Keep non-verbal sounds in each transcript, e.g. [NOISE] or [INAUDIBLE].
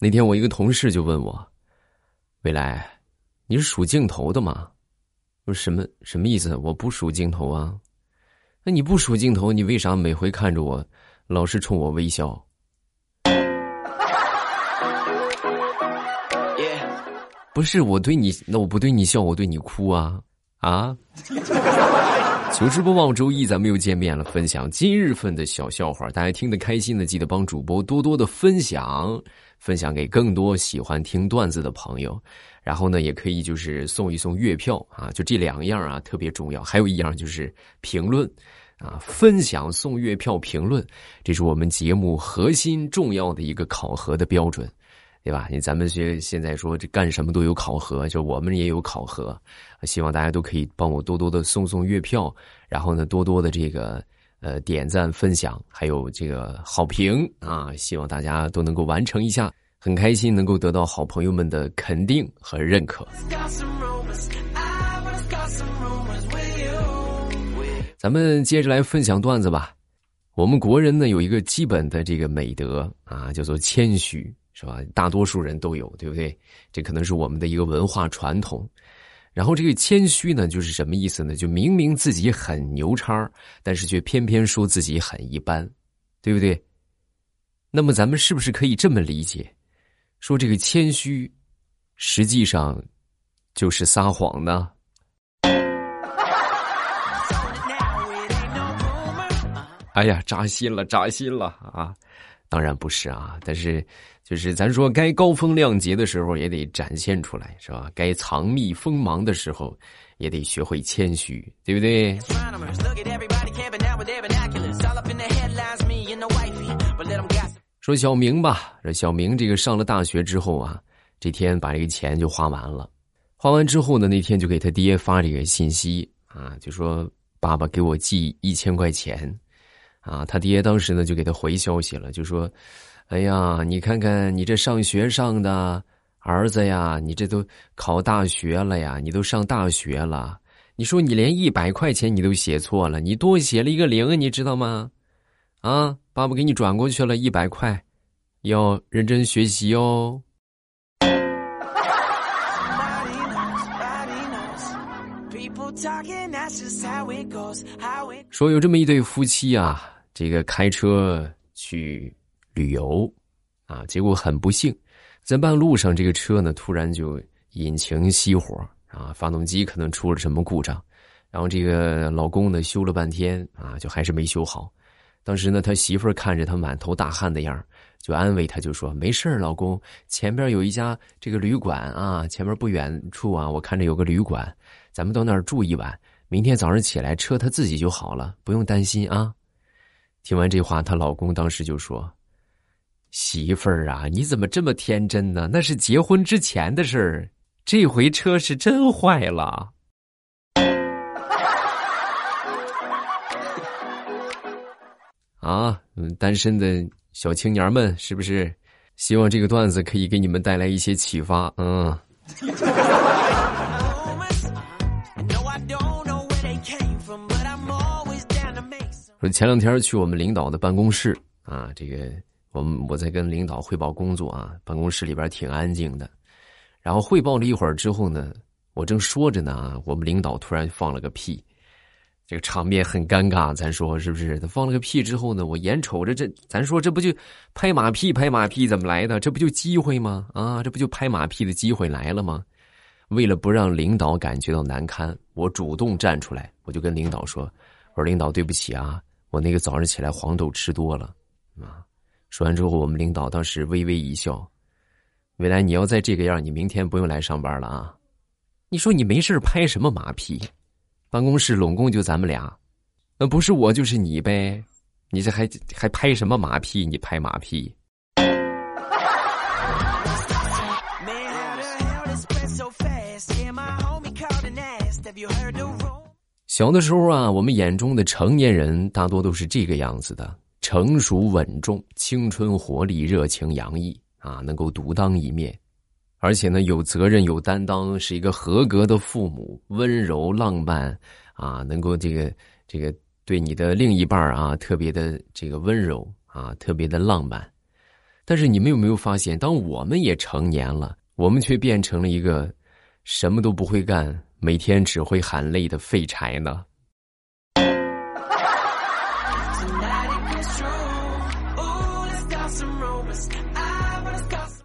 那天我一个同事就问我：“未来，你是数镜头的吗？”我说：“什么什么意思？我不数镜头啊。”那你不数镜头，你为啥每回看着我，老是冲我微笑？不是我对你，那我不对你笑，我对你哭啊啊！[LAUGHS] 求直播望周一，咱们又见面了，分享今日份的小笑话，大家听得开心的，记得帮主播多多的分享。分享给更多喜欢听段子的朋友，然后呢，也可以就是送一送月票啊，就这两样啊特别重要。还有一样就是评论啊，分享送月票评论，这是我们节目核心重要的一个考核的标准，对吧？你咱们学现在说这干什么都有考核，就我们也有考核，希望大家都可以帮我多多的送送月票，然后呢，多多的这个。呃，点赞、分享，还有这个好评啊！希望大家都能够完成一下，很开心能够得到好朋友们的肯定和认可。咱们接着来分享段子吧。我们国人呢有一个基本的这个美德啊，叫做谦虚，是吧？大多数人都有，对不对？这可能是我们的一个文化传统。然后这个谦虚呢，就是什么意思呢？就明明自己很牛叉，但是却偏偏说自己很一般，对不对？那么咱们是不是可以这么理解，说这个谦虚，实际上就是撒谎呢？哎呀，扎心了，扎心了啊！当然不是啊，但是。就是咱说，该高风亮节的时候也得展现出来，是吧？该藏匿锋芒的时候，也得学会谦虚，对不对？说小明吧，这小明这个上了大学之后啊，这天把这个钱就花完了，花完之后呢，那天就给他爹发这个信息啊，就说爸爸给我寄一千块钱，啊，他爹当时呢就给他回消息了，就说。哎呀，你看看你这上学上的儿子呀，你这都考大学了呀，你都上大学了。你说你连一百块钱你都写错了，你多写了一个零，你知道吗？啊，爸爸给你转过去了一百块，要认真学习哦。说有这么一对夫妻啊，这个开车去。旅游，啊，结果很不幸，在半路上，这个车呢突然就引擎熄火啊，发动机可能出了什么故障，然后这个老公呢修了半天啊，就还是没修好。当时呢，他媳妇看着他满头大汗的样就安慰他，就说：“没事老公，前边有一家这个旅馆啊，前面不远处啊，我看着有个旅馆，咱们到那儿住一晚，明天早上起来车他自己就好了，不用担心啊。”听完这话，她老公当时就说。媳妇儿啊，你怎么这么天真呢？那是结婚之前的事儿，这回车是真坏了。[LAUGHS] 啊，单身的小青年们，是不是？希望这个段子可以给你们带来一些启发。嗯。说前两天去我们领导的办公室啊，这个。我们我在跟领导汇报工作啊，办公室里边挺安静的。然后汇报了一会儿之后呢，我正说着呢，我们领导突然放了个屁，这个场面很尴尬。咱说是不是？他放了个屁之后呢，我眼瞅着这，咱说这不就拍马屁？拍马屁怎么来的？这不就机会吗？啊，这不就拍马屁的机会来了吗？为了不让领导感觉到难堪，我主动站出来，我就跟领导说：“我说领导，对不起啊，我那个早上起来黄豆吃多了啊。”说完之后，我们领导当时微微一笑：“未来你要再这个样，你明天不用来上班了啊！你说你没事拍什么马屁？办公室拢共就咱们俩，那不是我就是你呗？你这还还拍什么马屁？你拍马屁！”小的时候啊，我们眼中的成年人大多都是这个样子的。成熟稳重，青春活力，热情洋溢啊，能够独当一面，而且呢有责任有担当，是一个合格的父母，温柔浪漫啊，能够这个这个对你的另一半啊特别的这个温柔啊，特别的浪漫。但是你们有没有发现，当我们也成年了，我们却变成了一个什么都不会干、每天只会喊累的废柴呢？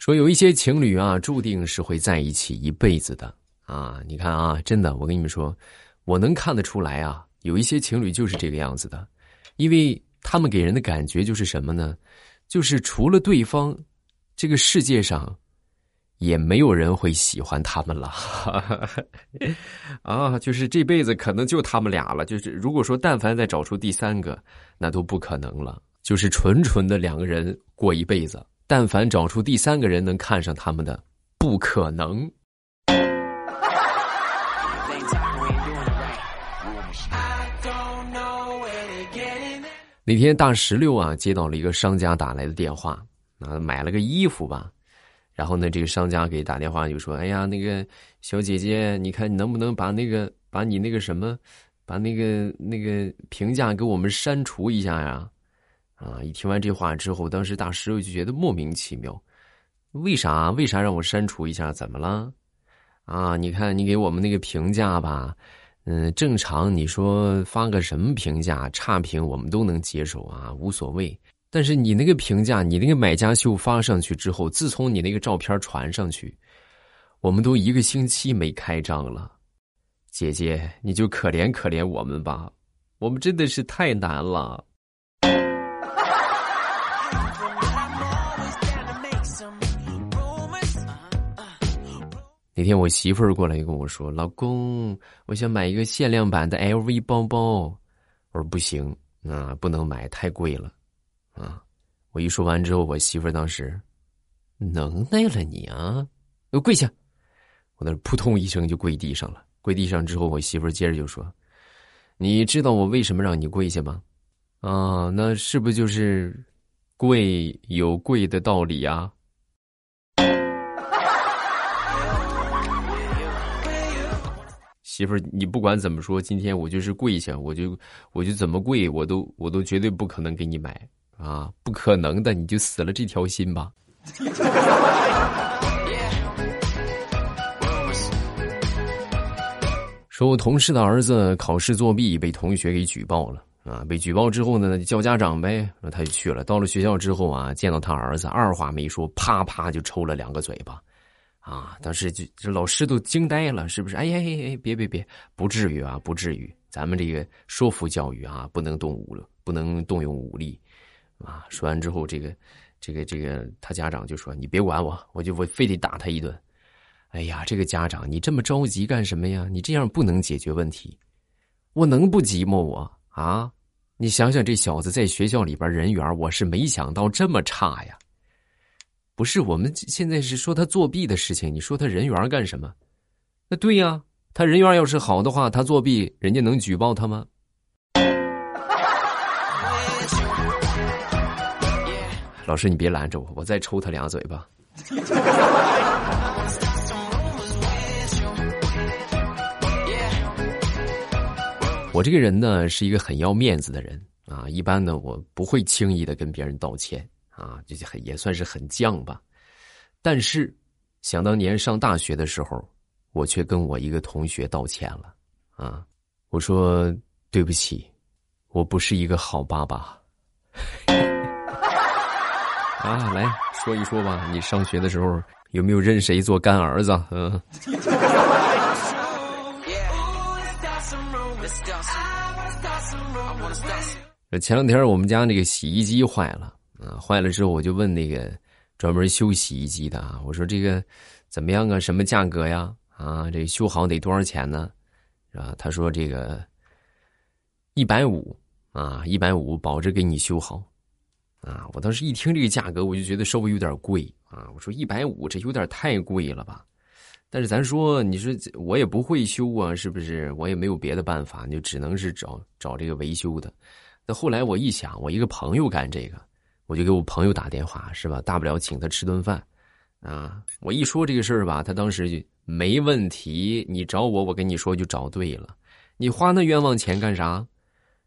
说有一些情侣啊，注定是会在一起一辈子的啊！你看啊，真的，我跟你们说，我能看得出来啊，有一些情侣就是这个样子的，因为他们给人的感觉就是什么呢？就是除了对方，这个世界上也没有人会喜欢他们了 [LAUGHS] 啊！就是这辈子可能就他们俩了。就是如果说但凡再找出第三个，那都不可能了。就是纯纯的两个人过一辈子。但凡找出第三个人能看上他们的，不可能。那天大石榴啊，接到了一个商家打来的电话，啊，买了个衣服吧，然后呢，这个商家给打电话就说：“哎呀，那个小姐姐，你看你能不能把那个把你那个什么，把那个那个评价给我们删除一下呀？”啊！一听完这话之后，当时大师就觉得莫名其妙，为啥？为啥让我删除一下？怎么了？啊！你看你给我们那个评价吧，嗯，正常你说发个什么评价，差评我们都能接受啊，无所谓。但是你那个评价，你那个买家秀发上去之后，自从你那个照片传上去，我们都一个星期没开张了。姐姐，你就可怜可怜我们吧，我们真的是太难了。那天我媳妇儿过来跟我说：“老公，我想买一个限量版的 LV 包包。”我说：“不行啊，不能买，太贵了。”啊！我一说完之后，我媳妇儿当时能耐了你啊！给我跪下！我那扑通一声就跪地上了。跪地上之后，我媳妇儿接着就说：“你知道我为什么让你跪下吗？啊，那是不就是贵有贵的道理啊？”媳妇儿，你不管怎么说，今天我就是跪下，我就我就怎么跪，我都我都绝对不可能给你买啊，不可能的，你就死了这条心吧。[LAUGHS] 说我同事的儿子考试作弊，被同学给举报了啊，被举报之后呢，叫家长呗，那他就去了。到了学校之后啊，见到他儿子，二话没说，啪啪就抽了两个嘴巴。啊！当时就这老师都惊呆了，是不是？哎呀哎哎，别别别，不至于啊，不至于。咱们这个说服教育啊，不能动武了，不能动用武力，啊！说完之后，这个这个这个，他家长就说：“你别管我，我就我非得打他一顿。”哎呀，这个家长，你这么着急干什么呀？你这样不能解决问题。我能不急吗？我啊，你想想，这小子在学校里边人缘，我是没想到这么差呀。不是，我们现在是说他作弊的事情。你说他人缘干什么？那对呀，他人缘要是好的话，他作弊，人家能举报他吗？[LAUGHS] 老师，你别拦着我，我再抽他俩嘴巴。[LAUGHS] 我这个人呢，是一个很要面子的人啊。一般呢，我不会轻易的跟别人道歉。啊，这就很也算是很犟吧，但是想当年上大学的时候，我却跟我一个同学道歉了。啊，我说对不起，我不是一个好爸爸。[LAUGHS] 啊，来说一说吧，你上学的时候有没有认谁做干儿子？嗯。前两天我们家那个洗衣机坏了。啊，坏了之后我就问那个专门修洗衣机的啊，我说这个怎么样啊？什么价格呀？啊，这修好得多少钱呢？是吧？他说这个一百五啊，一百五保证给你修好。啊，我当时一听这个价格，我就觉得稍微有点贵啊。我说一百五这有点太贵了吧？但是咱说，你说我也不会修啊，是不是？我也没有别的办法，就只能是找找这个维修的。那后来我一想，我一个朋友干这个。我就给我朋友打电话，是吧？大不了请他吃顿饭，啊！我一说这个事儿吧，他当时就没问题。你找我，我跟你说就找对了。你花那冤枉钱干啥？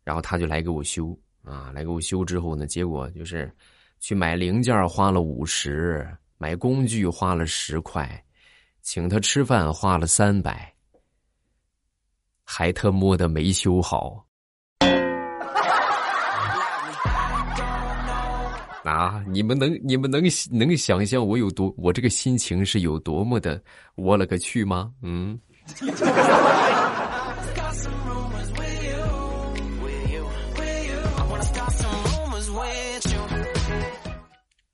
然后他就来给我修，啊，来给我修之后呢，结果就是去买零件花了五十，买工具花了十块，请他吃饭花了三百，还特么的没修好。啊！你们能你们能能想象我有多我这个心情是有多么的我了个去吗？嗯。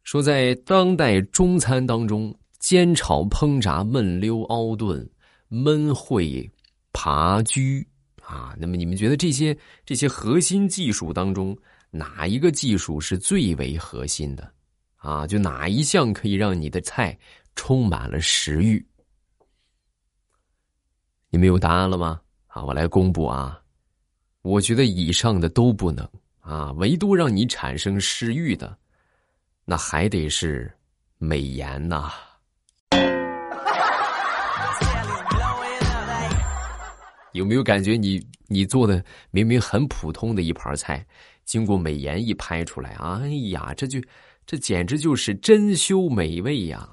说在当代中餐当中，煎炒烹炸焖溜熬炖焖烩扒焗啊，那么你们觉得这些这些核心技术当中？哪一个技术是最为核心的？啊，就哪一项可以让你的菜充满了食欲？你们有答案了吗？啊，我来公布啊！我觉得以上的都不能啊，唯独让你产生食欲的，那还得是美颜呐。有没有感觉你你做的明明很普通的一盘菜？经过美颜一拍出来，哎呀，这就这简直就是珍馐美味呀！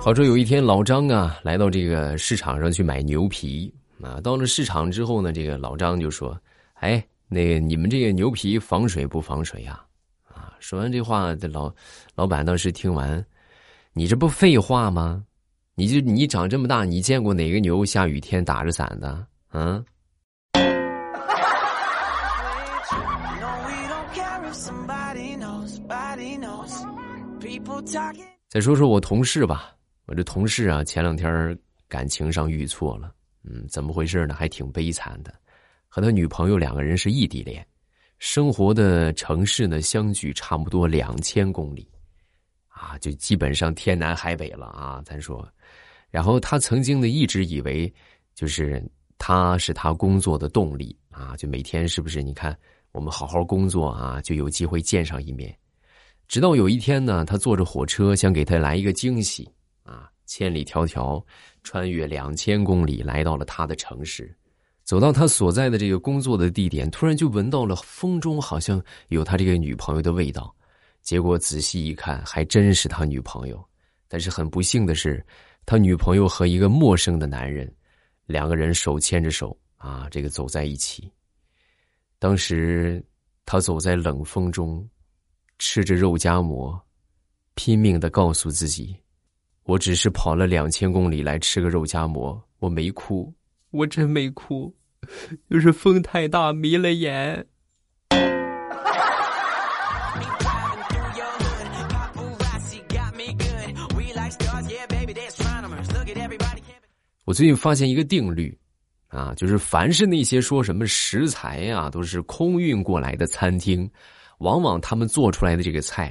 话说有一天，老张啊来到这个市场上去买牛皮啊。到了市场之后呢，这个老张就说：“哎，那你们这个牛皮防水不防水呀？”啊，说完这话，这老老板当时听完，你这不废话吗？你就你长这么大，你见过哪个牛下雨天打着伞的？嗯。再说说我同事吧，我这同事啊，前两天感情上遇错了，嗯，怎么回事呢？还挺悲惨的，和他女朋友两个人是异地恋，生活的城市呢相距差不多两千公里，啊，就基本上天南海北了啊，咱说。然后他曾经呢一直以为，就是他是他工作的动力啊，就每天是不是？你看我们好好工作啊，就有机会见上一面。直到有一天呢，他坐着火车想给他来一个惊喜啊，千里迢迢穿越两千公里来到了他的城市，走到他所在的这个工作的地点，突然就闻到了风中好像有他这个女朋友的味道。结果仔细一看，还真是他女朋友。但是很不幸的是。他女朋友和一个陌生的男人，两个人手牵着手啊，这个走在一起。当时他走在冷风中，吃着肉夹馍，拼命的告诉自己：“我只是跑了两千公里来吃个肉夹馍，我没哭，我真没哭，就是风太大迷了眼。”我最近发现一个定律，啊，就是凡是那些说什么食材呀都是空运过来的餐厅，往往他们做出来的这个菜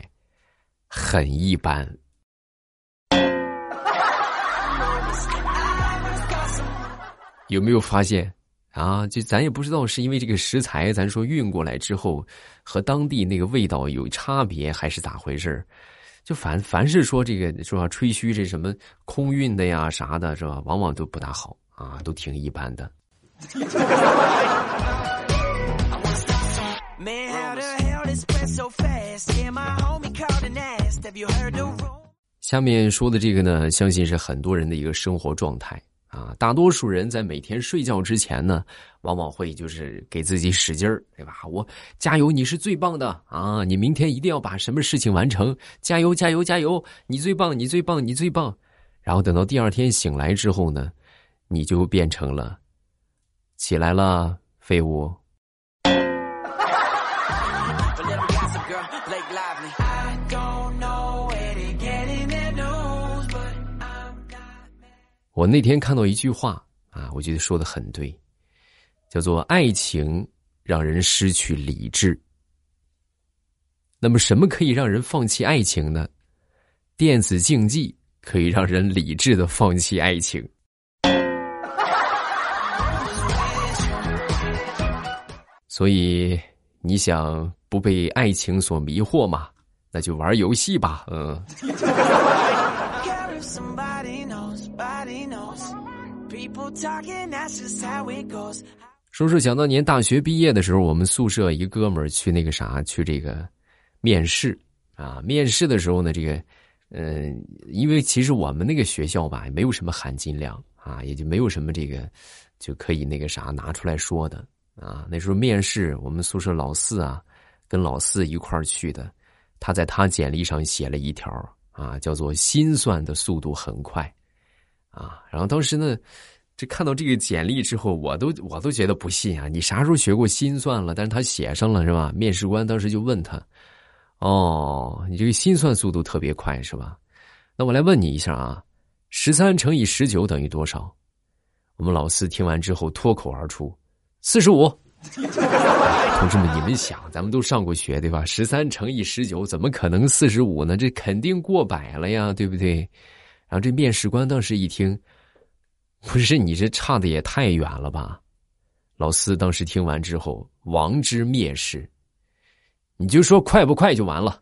很一般。[LAUGHS] 有没有发现啊？就咱也不知道是因为这个食材，咱说运过来之后和当地那个味道有差别，还是咋回事儿就凡凡是说这个是吧？吹嘘这什么空运的呀啥的，是吧？往往都不大好啊，都挺一般的。下面说的这个呢，相信是很多人的一个生活状态。啊，大多数人在每天睡觉之前呢，往往会就是给自己使劲儿，对吧？我加油，你是最棒的啊！你明天一定要把什么事情完成，加油，加油，加油！你最棒，你最棒，你最棒！然后等到第二天醒来之后呢，你就变成了起来了，废物。我那天看到一句话啊，我觉得说的很对，叫做“爱情让人失去理智”。那么，什么可以让人放弃爱情呢？电子竞技可以让人理智的放弃爱情。[LAUGHS] 所以，你想不被爱情所迷惑吗？那就玩游戏吧，嗯。说是想当年大学毕业的时候，我们宿舍一哥们儿去那个啥，去这个面试啊。面试的时候呢，这个嗯，因为其实我们那个学校吧，没有什么含金量啊，也就没有什么这个就可以那个啥拿出来说的啊。那时候面试，我们宿舍老四啊，跟老四一块儿去的，他在他简历上写了一条啊，叫做“心算的速度很快”，啊，然后当时呢。这看到这个简历之后，我都我都觉得不信啊！你啥时候学过心算了？但是他写上了是吧？面试官当时就问他：“哦，你这个心算速度特别快是吧？”那我来问你一下啊，十三乘以十九等于多少？我们老四听完之后脱口而出：“四十五。”同志们，你们想，咱们都上过学对吧？十三乘以十九怎么可能四十五呢？这肯定过百了呀，对不对？然后这面试官当时一听。不是你这差的也太远了吧？老四当时听完之后，王之蔑视。你就说快不快就完了。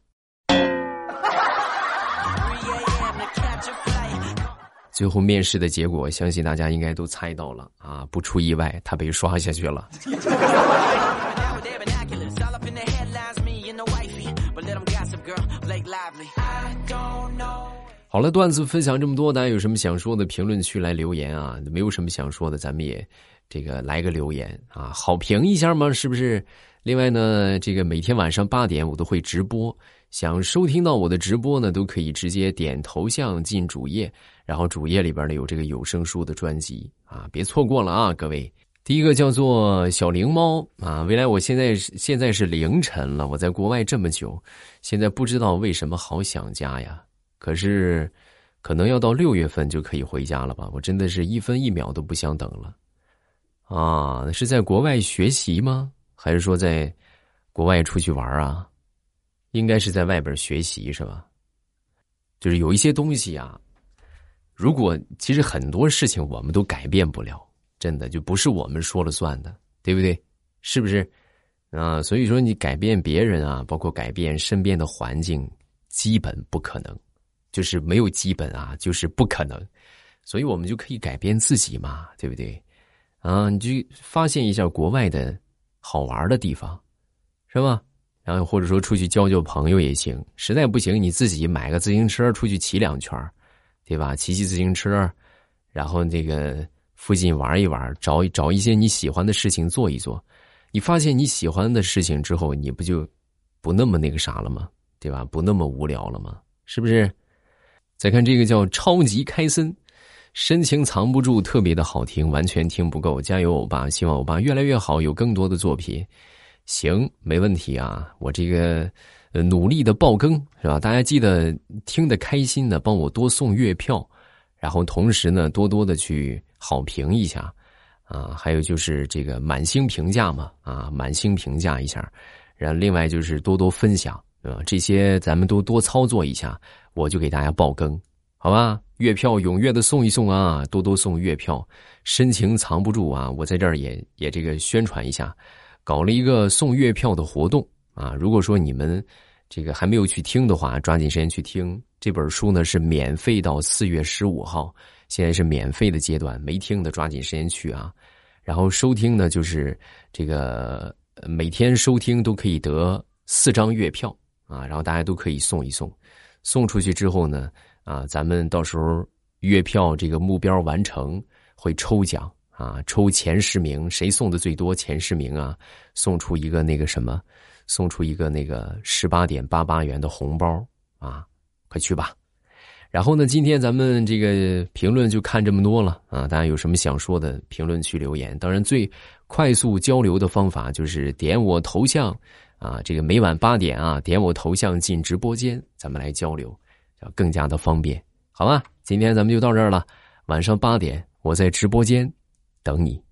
最后面试的结果，相信大家应该都猜到了啊！不出意外，他被刷下去了。好了，段子分享这么多，大家有什么想说的，评论区来留言啊！没有什么想说的，咱们也这个来个留言啊，好评一下嘛，是不是？另外呢，这个每天晚上八点我都会直播，想收听到我的直播呢，都可以直接点头像进主页，然后主页里边呢有这个有声书的专辑啊，别错过了啊，各位。第一个叫做小灵猫啊，未来我现在现在是凌晨了，我在国外这么久，现在不知道为什么好想家呀。可是，可能要到六月份就可以回家了吧？我真的是一分一秒都不想等了，啊！是在国外学习吗？还是说在国外出去玩啊？应该是在外边学习是吧？就是有一些东西啊，如果其实很多事情我们都改变不了，真的就不是我们说了算的，对不对？是不是？啊，所以说你改变别人啊，包括改变身边的环境，基本不可能。就是没有基本啊，就是不可能，所以我们就可以改变自己嘛，对不对？啊，你就发现一下国外的好玩的地方，是吧？然后或者说出去交交朋友也行，实在不行你自己买个自行车出去骑两圈对吧？骑骑自行车，然后那个附近玩一玩，找找一些你喜欢的事情做一做。你发现你喜欢的事情之后，你不就不那么那个啥了吗？对吧？不那么无聊了吗？是不是？再看这个叫超级开森，深情藏不住，特别的好听，完全听不够。加油，欧巴！希望欧巴越来越好，有更多的作品。行，没问题啊，我这个努力的爆更是吧？大家记得听得开心的，帮我多送月票，然后同时呢，多多的去好评一下啊。还有就是这个满星评价嘛啊，满星评价一下，然后另外就是多多分享啊，这些咱们都多操作一下。我就给大家爆更，好吧？月票踊跃的送一送啊，多多送月票，深情藏不住啊！我在这儿也也这个宣传一下，搞了一个送月票的活动啊！如果说你们这个还没有去听的话，抓紧时间去听这本书呢，是免费到四月十五号，现在是免费的阶段，没听的抓紧时间去啊！然后收听呢，就是这个每天收听都可以得四张月票啊，然后大家都可以送一送。送出去之后呢，啊，咱们到时候月票这个目标完成会抽奖啊，抽前十名，谁送的最多，前十名啊，送出一个那个什么，送出一个那个十八点八八元的红包啊，快去吧。然后呢，今天咱们这个评论就看这么多了啊，大家有什么想说的，评论区留言。当然，最快速交流的方法就是点我头像。啊，这个每晚八点啊，点我头像进直播间，咱们来交流，要更加的方便，好吧？今天咱们就到这儿了，晚上八点我在直播间等你。